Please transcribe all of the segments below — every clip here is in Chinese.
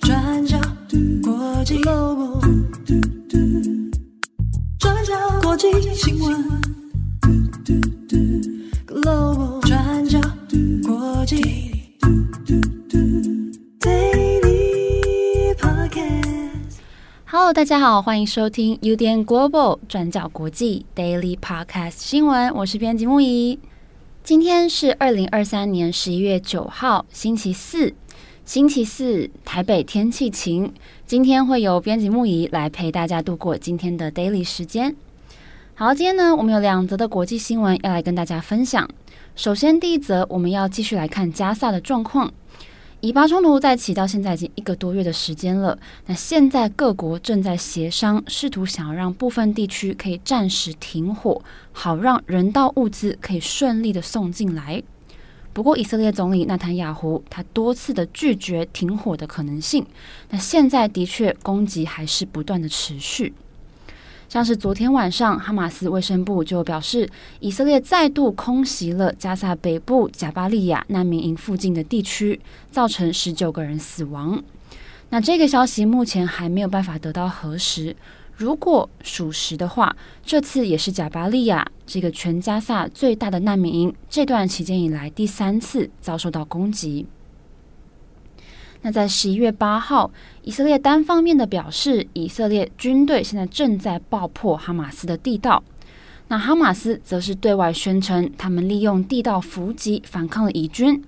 转角国际 Global，转角国际新闻。Hello，大家好，欢迎收听 UDN Global 转角国际 Daily Podcast 新闻，我是编辑木仪。今天是二零二三年十一月九号，星期四。星期四，台北天气晴。今天会由编辑木仪来陪大家度过今天的 daily 时间。好，今天呢，我们有两则的国际新闻要来跟大家分享。首先，第一则，我们要继续来看加萨的状况。以巴冲突再起到现在已经一个多月的时间了。那现在各国正在协商，试图想要让部分地区可以暂时停火，好让人道物资可以顺利的送进来。不过，以色列总理纳坦雅胡他多次的拒绝停火的可能性。那现在的确攻击还是不断的持续。像是昨天晚上，哈马斯卫生部就表示，以色列再度空袭了加萨北部贾巴利亚难民营附近的地区，造成十九个人死亡。那这个消息目前还没有办法得到核实。如果属实的话，这次也是贾巴利亚这个全加萨最大的难民营，这段期间以来第三次遭受到攻击。那在十一月八号，以色列单方面的表示，以色列军队现在正在爆破哈马斯的地道。那哈马斯则是对外宣称，他们利用地道伏击反抗了以军。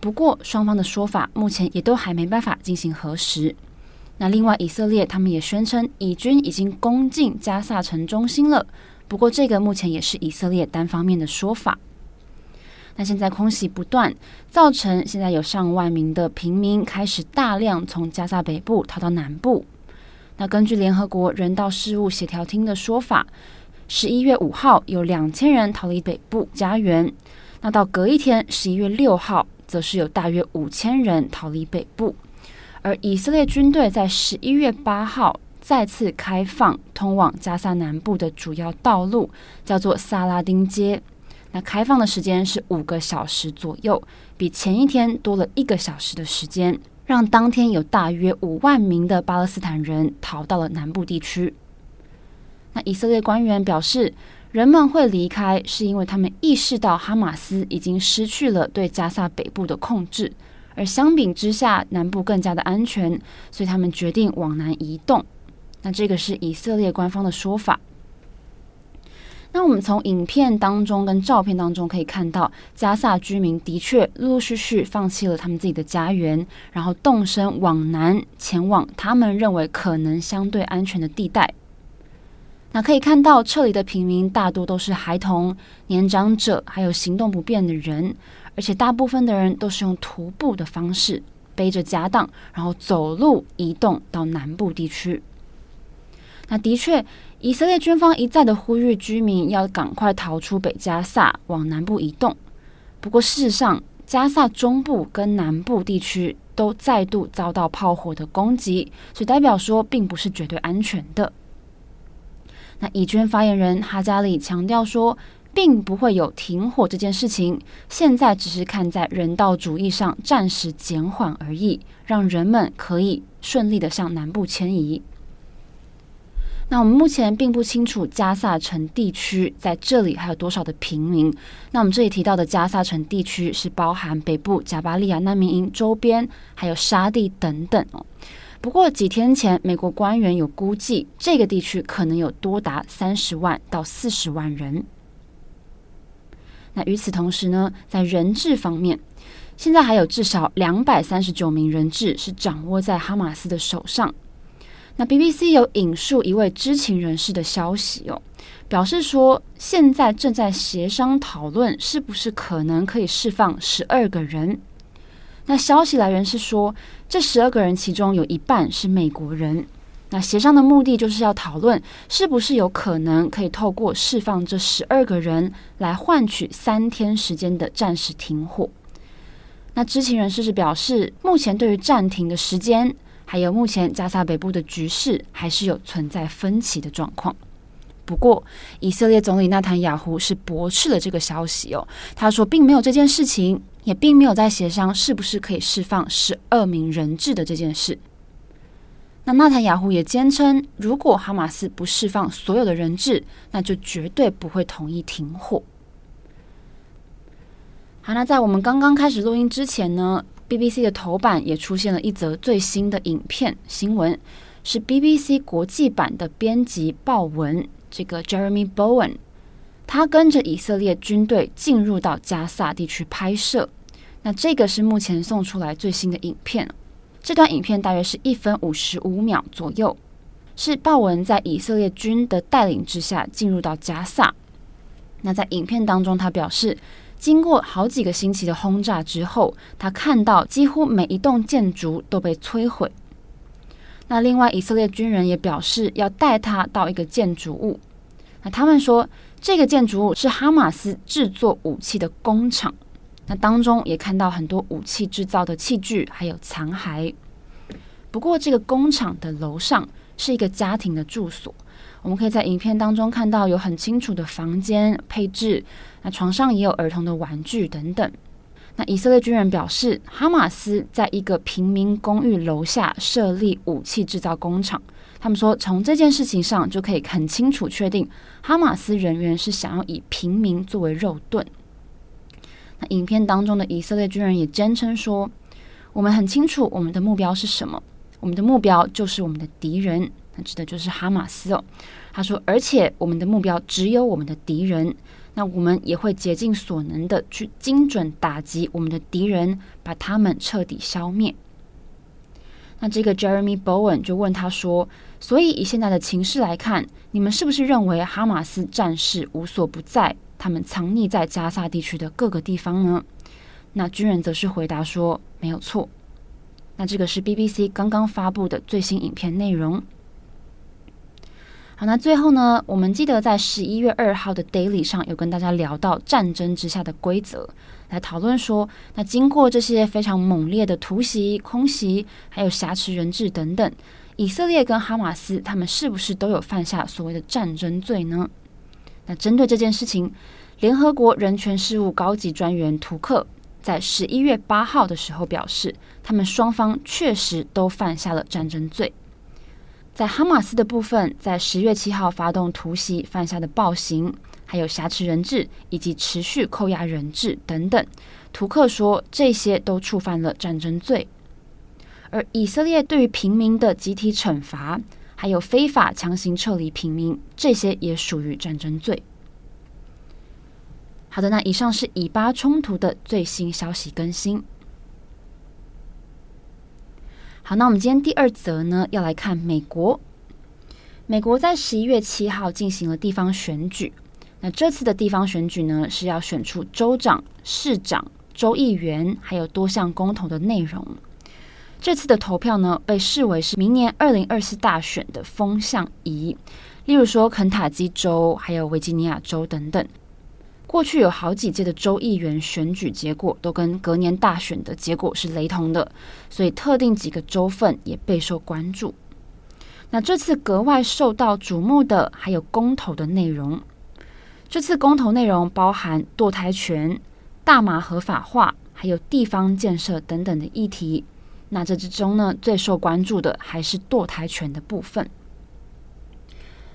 不过，双方的说法目前也都还没办法进行核实。那另外，以色列他们也宣称，以军已经攻进加萨城中心了。不过，这个目前也是以色列单方面的说法。那现在空袭不断，造成现在有上万名的平民开始大量从加萨北部逃到南部。那根据联合国人道事务协调厅的说法，十一月五号有两千人逃离北部家园。那到隔一天，十一月六号，则是有大约五千人逃离北部。而以色列军队在十一月八号再次开放通往加萨南部的主要道路，叫做萨拉丁街。那开放的时间是五个小时左右，比前一天多了一个小时的时间，让当天有大约五万名的巴勒斯坦人逃到了南部地区。那以色列官员表示，人们会离开是因为他们意识到哈马斯已经失去了对加萨北部的控制，而相比之下，南部更加的安全，所以他们决定往南移动。那这个是以色列官方的说法。那我们从影片当中跟照片当中可以看到，加萨居民的确陆陆续续放弃了他们自己的家园，然后动身往南前往他们认为可能相对安全的地带。那可以看到撤离的平民大多都是孩童、年长者，还有行动不便的人，而且大部分的人都是用徒步的方式背着家当，然后走路移动到南部地区。那的确。以色列军方一再的呼吁居民要赶快逃出北加萨，往南部移动。不过，事实上，加萨中部跟南部地区都再度遭到炮火的攻击，所以代表说并不是绝对安全的。那以军发言人哈加里强调说，并不会有停火这件事情，现在只是看在人道主义上暂时减缓而已，让人们可以顺利的向南部迁移。那我们目前并不清楚加萨城地区在这里还有多少的平民。那我们这里提到的加萨城地区是包含北部贾巴利亚难民营周边，还有沙地等等哦。不过几天前，美国官员有估计，这个地区可能有多达三十万到四十万人。那与此同时呢，在人质方面，现在还有至少两百三十九名人质是掌握在哈马斯的手上。那 BBC 有引述一位知情人士的消息哦，表示说现在正在协商讨论是不是可能可以释放十二个人。那消息来源是说，这十二个人其中有一半是美国人。那协商的目的就是要讨论是不是有可能可以透过释放这十二个人来换取三天时间的暂时停火。那知情人士是表示，目前对于暂停的时间。还有，目前加沙北部的局势还是有存在分歧的状况。不过，以色列总理纳坦雅胡是驳斥了这个消息哦。他说，并没有这件事情，也并没有在协商是不是可以释放十二名人质的这件事。那纳坦雅胡也坚称，如果哈马斯不释放所有的人质，那就绝对不会同意停火。好，那在我们刚刚开始录音之前呢，BBC 的头版也出现了一则最新的影片新闻，是 BBC 国际版的编辑鲍文。这个 Jeremy Bowen，他跟着以色列军队进入到加萨地区拍摄。那这个是目前送出来最新的影片。这段影片大约是一分五十五秒左右，是鲍文在以色列军的带领之下进入到加萨。那在影片当中，他表示，经过好几个星期的轰炸之后，他看到几乎每一栋建筑都被摧毁。那另外，以色列军人也表示要带他到一个建筑物。那他们说，这个建筑物是哈马斯制作武器的工厂。那当中也看到很多武器制造的器具，还有残骸。不过，这个工厂的楼上是一个家庭的住所。我们可以在影片当中看到有很清楚的房间配置。那床上也有儿童的玩具等等。那以色列军人表示，哈马斯在一个平民公寓楼下设立武器制造工厂。他们说，从这件事情上就可以很清楚确定，哈马斯人员是想要以平民作为肉盾。那影片当中的以色列军人也坚称说：“我们很清楚我们的目标是什么，我们的目标就是我们的敌人，那指的就是哈马斯哦。”他说：“而且我们的目标只有我们的敌人。”那我们也会竭尽所能的去精准打击我们的敌人，把他们彻底消灭。那这个 Jeremy Bowen 就问他说：“所以以现在的情势来看，你们是不是认为哈马斯战士无所不在，他们藏匿在加萨地区的各个地方呢？”那军人则是回答说：“没有错。”那这个是 BBC 刚刚发布的最新影片内容。那最后呢，我们记得在十一月二号的 Daily 上有跟大家聊到战争之下的规则，来讨论说，那经过这些非常猛烈的突袭、空袭，还有挟持人质等等，以色列跟哈马斯他们是不是都有犯下所谓的战争罪呢？那针对这件事情，联合国人权事务高级专员图克在十一月八号的时候表示，他们双方确实都犯下了战争罪。在哈马斯的部分，在十月七号发动突袭犯下的暴行，还有挟持人质以及持续扣押人质等等，图克说这些都触犯了战争罪。而以色列对于平民的集体惩罚，还有非法强行撤离平民，这些也属于战争罪。好的，那以上是以巴冲突的最新消息更新。好，那我们今天第二则呢，要来看美国。美国在十一月七号进行了地方选举。那这次的地方选举呢，是要选出州长、市长、州议员，还有多项公投的内容。这次的投票呢，被视为是明年二零二四大选的风向仪。例如说，肯塔基州，还有维吉尼亚州等等。过去有好几届的州议员选举结果都跟隔年大选的结果是雷同的，所以特定几个州份也备受关注。那这次格外受到瞩目的还有公投的内容。这次公投内容包含堕胎权、大麻合法化，还有地方建设等等的议题。那这之中呢，最受关注的还是堕胎权的部分。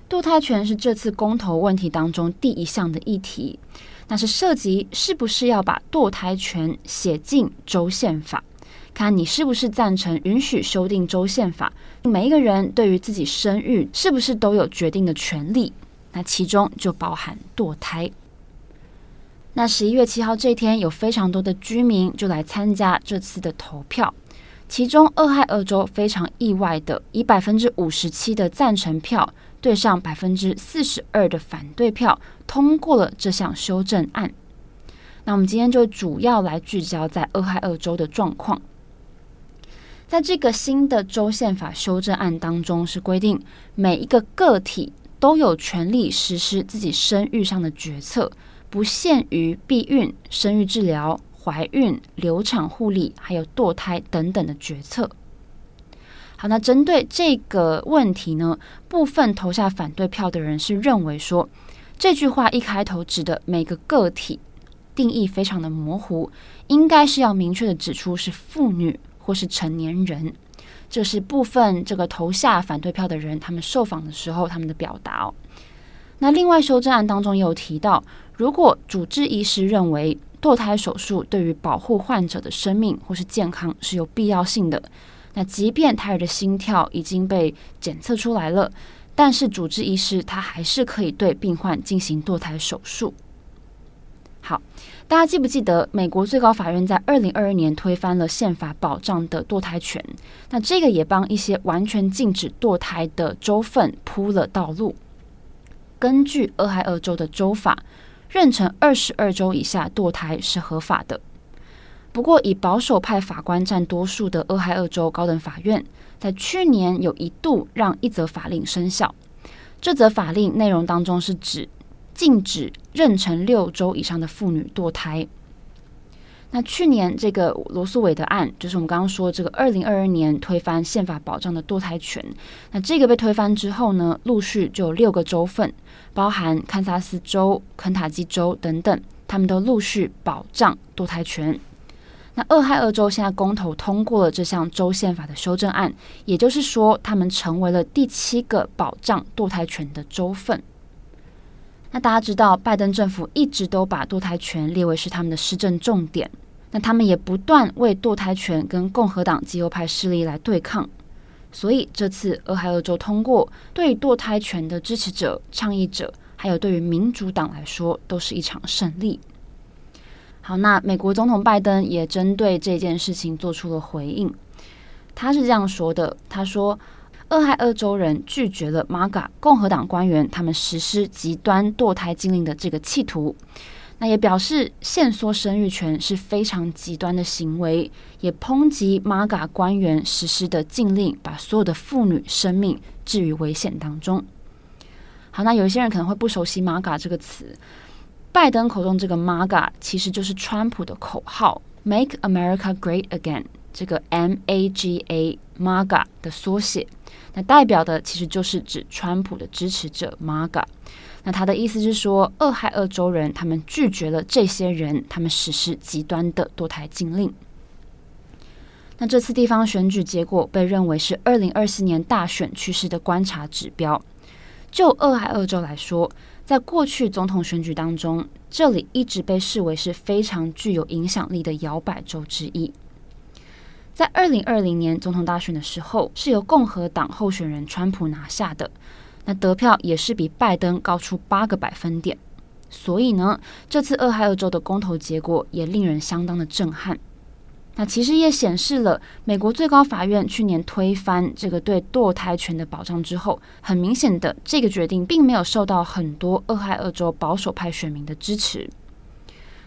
堕胎权是这次公投问题当中第一项的议题，那是涉及是不是要把堕胎权写进州宪法，看你是不是赞成允许修订州宪法，每一个人对于自己生育是不是都有决定的权利，那其中就包含堕胎。那十一月七号这天，有非常多的居民就来参加这次的投票，其中俄亥俄州非常意外的以百分之五十七的赞成票。对上百分之四十二的反对票，通过了这项修正案。那我们今天就主要来聚焦在俄亥俄州的状况。在这个新的州宪法修正案当中，是规定每一个个体都有权利实施自己生育上的决策，不限于避孕、生育治疗、怀孕、流产护理，还有堕胎等等的决策。好，那针对这个问题呢，部分投下反对票的人是认为说，这句话一开头指的每个个体定义非常的模糊，应该是要明确的指出是妇女或是成年人。这是部分这个投下反对票的人，他们受访的时候他们的表达哦。那另外修正案当中也有提到，如果主治医师认为堕胎手术对于保护患者的生命或是健康是有必要性的。那即便胎儿的心跳已经被检测出来了，但是主治医师他还是可以对病患进行堕胎手术。好，大家记不记得美国最高法院在二零二二年推翻了宪法保障的堕胎权？那这个也帮一些完全禁止堕胎的州份铺了道路。根据俄亥俄州的州法，妊娠二十二周以下堕胎是合法的。不过，以保守派法官占多数的俄亥俄州高等法院，在去年有一度让一则法令生效。这则法令内容当中是指禁止妊娠六周以上的妇女堕胎。那去年这个罗诉韦德案，就是我们刚刚说这个二零二二年推翻宪法保障的堕胎权。那这个被推翻之后呢，陆续就有六个州份，包含堪萨斯州、肯塔基州等等，他们都陆续保障堕胎权。那俄亥俄州现在公投通过了这项州宪法的修正案，也就是说，他们成为了第七个保障堕胎权的州份。那大家知道，拜登政府一直都把堕胎权列为是他们的施政重点。那他们也不断为堕胎权跟共和党极右派势力来对抗。所以这次俄亥俄州通过，对于堕胎权的支持者、倡议者，还有对于民主党来说，都是一场胜利。好，那美国总统拜登也针对这件事情做出了回应。他是这样说的：“他说，俄亥俄州人拒绝了 MAGA 共和党官员他们实施极端堕胎禁令的这个企图。那也表示限缩生育权是非常极端的行为，也抨击 MAGA 官员实施的禁令，把所有的妇女生命置于危险当中。”好，那有一些人可能会不熟悉 MAGA 这个词。拜登口中这个 MAGA 其实就是川普的口号，Make America Great Again，这个 M A G A MAGA 的缩写，那代表的其实就是指川普的支持者 MAGA。那他的意思是说，俄亥俄州人他们拒绝了这些人，他们实施极端的堕胎禁令。那这次地方选举结果被认为是二零二四年大选趋势的观察指标。就俄亥俄州来说，在过去总统选举当中，这里一直被视为是非常具有影响力的摇摆州之一。在二零二零年总统大选的时候，是由共和党候选人川普拿下的，那得票也是比拜登高出八个百分点。所以呢，这次俄亥俄州的公投结果也令人相当的震撼。那其实也显示了，美国最高法院去年推翻这个对堕胎权的保障之后，很明显的这个决定并没有受到很多俄亥俄州保守派选民的支持。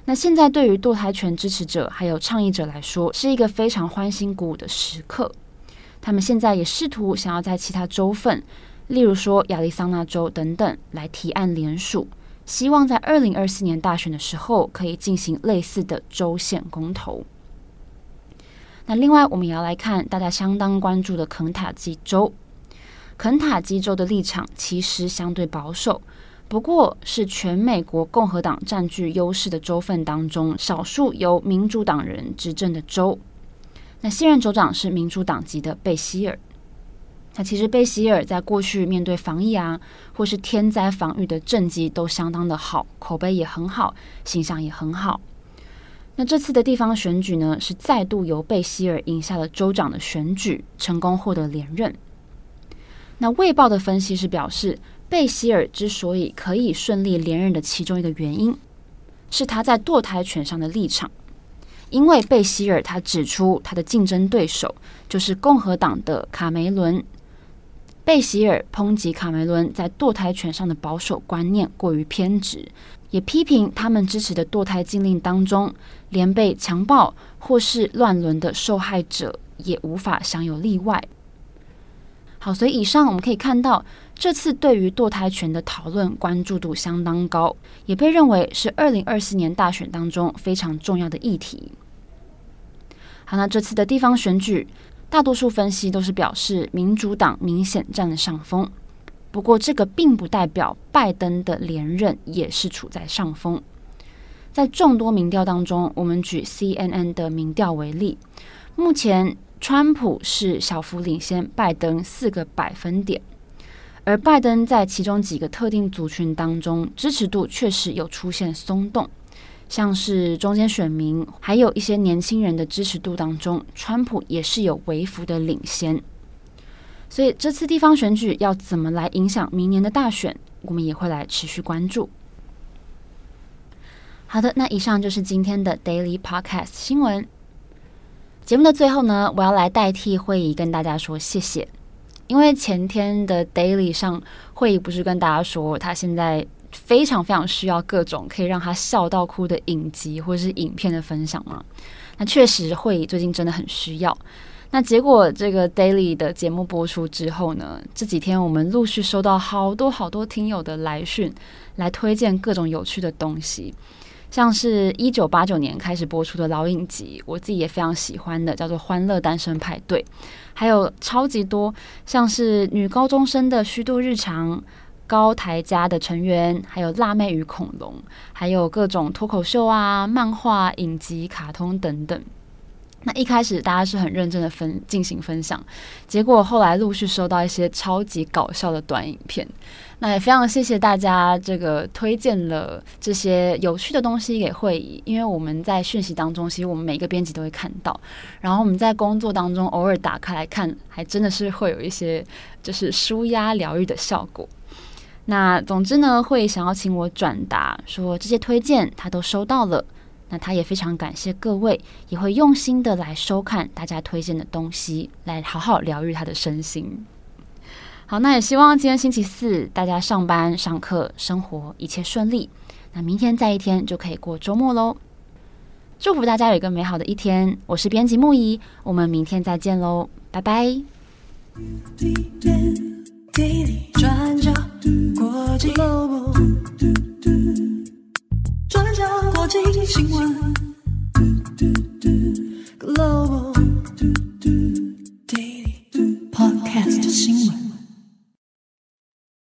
那现在对于堕胎权支持者还有倡议者来说，是一个非常欢欣鼓舞的时刻。他们现在也试图想要在其他州份，例如说亚利桑那州等等，来提案联署，希望在二零二四年大选的时候可以进行类似的州县公投。那另外，我们也要来看大家相当关注的肯塔基州。肯塔基州的立场其实相对保守，不过是全美国共和党占据优势的州份当中，少数由民主党人执政的州。那现任州长是民主党籍的贝希尔。那其实贝希尔在过去面对防疫啊，或是天灾防御的政绩都相当的好，口碑也很好，形象也很好。那这次的地方选举呢，是再度由贝希尔赢下了州长的选举，成功获得连任。那《卫报》的分析是表示，贝希尔之所以可以顺利连任的其中一个原因，是他在堕胎权上的立场。因为贝希尔他指出，他的竞争对手就是共和党的卡梅伦。贝希尔抨击卡梅伦在堕胎权上的保守观念过于偏执。也批评他们支持的堕胎禁令当中，连被强暴或是乱伦的受害者也无法享有例外。好，所以以上我们可以看到，这次对于堕胎权的讨论关注度相当高，也被认为是二零二四年大选当中非常重要的议题。好，那这次的地方选举，大多数分析都是表示民主党明显占了上风。不过，这个并不代表拜登的连任也是处在上风。在众多民调当中，我们举 CNN 的民调为例，目前川普是小幅领先拜登四个百分点，而拜登在其中几个特定族群当中支持度确实有出现松动，像是中间选民还有一些年轻人的支持度当中，川普也是有微幅的领先。所以这次地方选举要怎么来影响明年的大选，我们也会来持续关注。好的，那以上就是今天的 Daily Podcast 新闻。节目的最后呢，我要来代替慧仪跟大家说谢谢，因为前天的 Daily 上，慧仪不是跟大家说她现在非常非常需要各种可以让她笑到哭的影集或是影片的分享吗？那确实，慧仪最近真的很需要。那结果这个 Daily 的节目播出之后呢，这几天我们陆续收到好多好多听友的来讯，来推荐各种有趣的东西。像是一九八九年开始播出的老影集，我自己也非常喜欢的，叫做《欢乐单身派对》，还有超级多，像是女高中生的虚度日常、高台家的成员，还有辣妹与恐龙，还有各种脱口秀啊、漫画、影集、卡通等等。那一开始大家是很认真的分进行分享，结果后来陆续收到一些超级搞笑的短影片。那也非常谢谢大家这个推荐了这些有趣的东西给慧仪，因为我们在讯息当中，其实我们每个编辑都会看到，然后我们在工作当中偶尔打开来看，还真的是会有一些就是舒压疗愈的效果。那总之呢，会想要请我转达说这些推荐他都收到了。那他也非常感谢各位，也会用心的来收看大家推荐的东西，来好好疗愈他的身心。好，那也希望今天星期四大家上班、上课、生活一切顺利。那明天再一天就可以过周末喽。祝福大家有一个美好的一天。我是编辑木仪，我们明天再见喽，拜拜。转角 Foundation Global Daily Podcast 新闻。